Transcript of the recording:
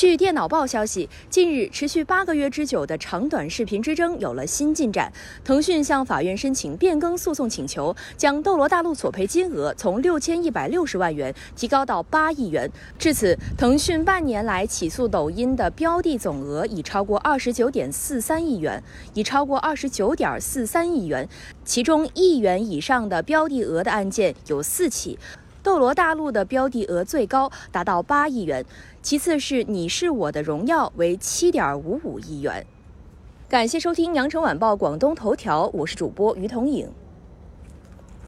据电脑报消息，近日持续八个月之久的长短视频之争有了新进展。腾讯向法院申请变更诉讼请求，将斗罗大陆索赔金额从六千一百六十万元提高到八亿元。至此，腾讯半年来起诉抖音的标的总额已超过二十九点四三亿元，已超过二十九点四三亿元，其中亿元以上的标的额的案件有四起。斗罗大陆的标的额最高达到八亿元，其次是你是我的荣耀为七点五五亿元。感谢收听羊城晚报广东头条，我是主播于彤颖。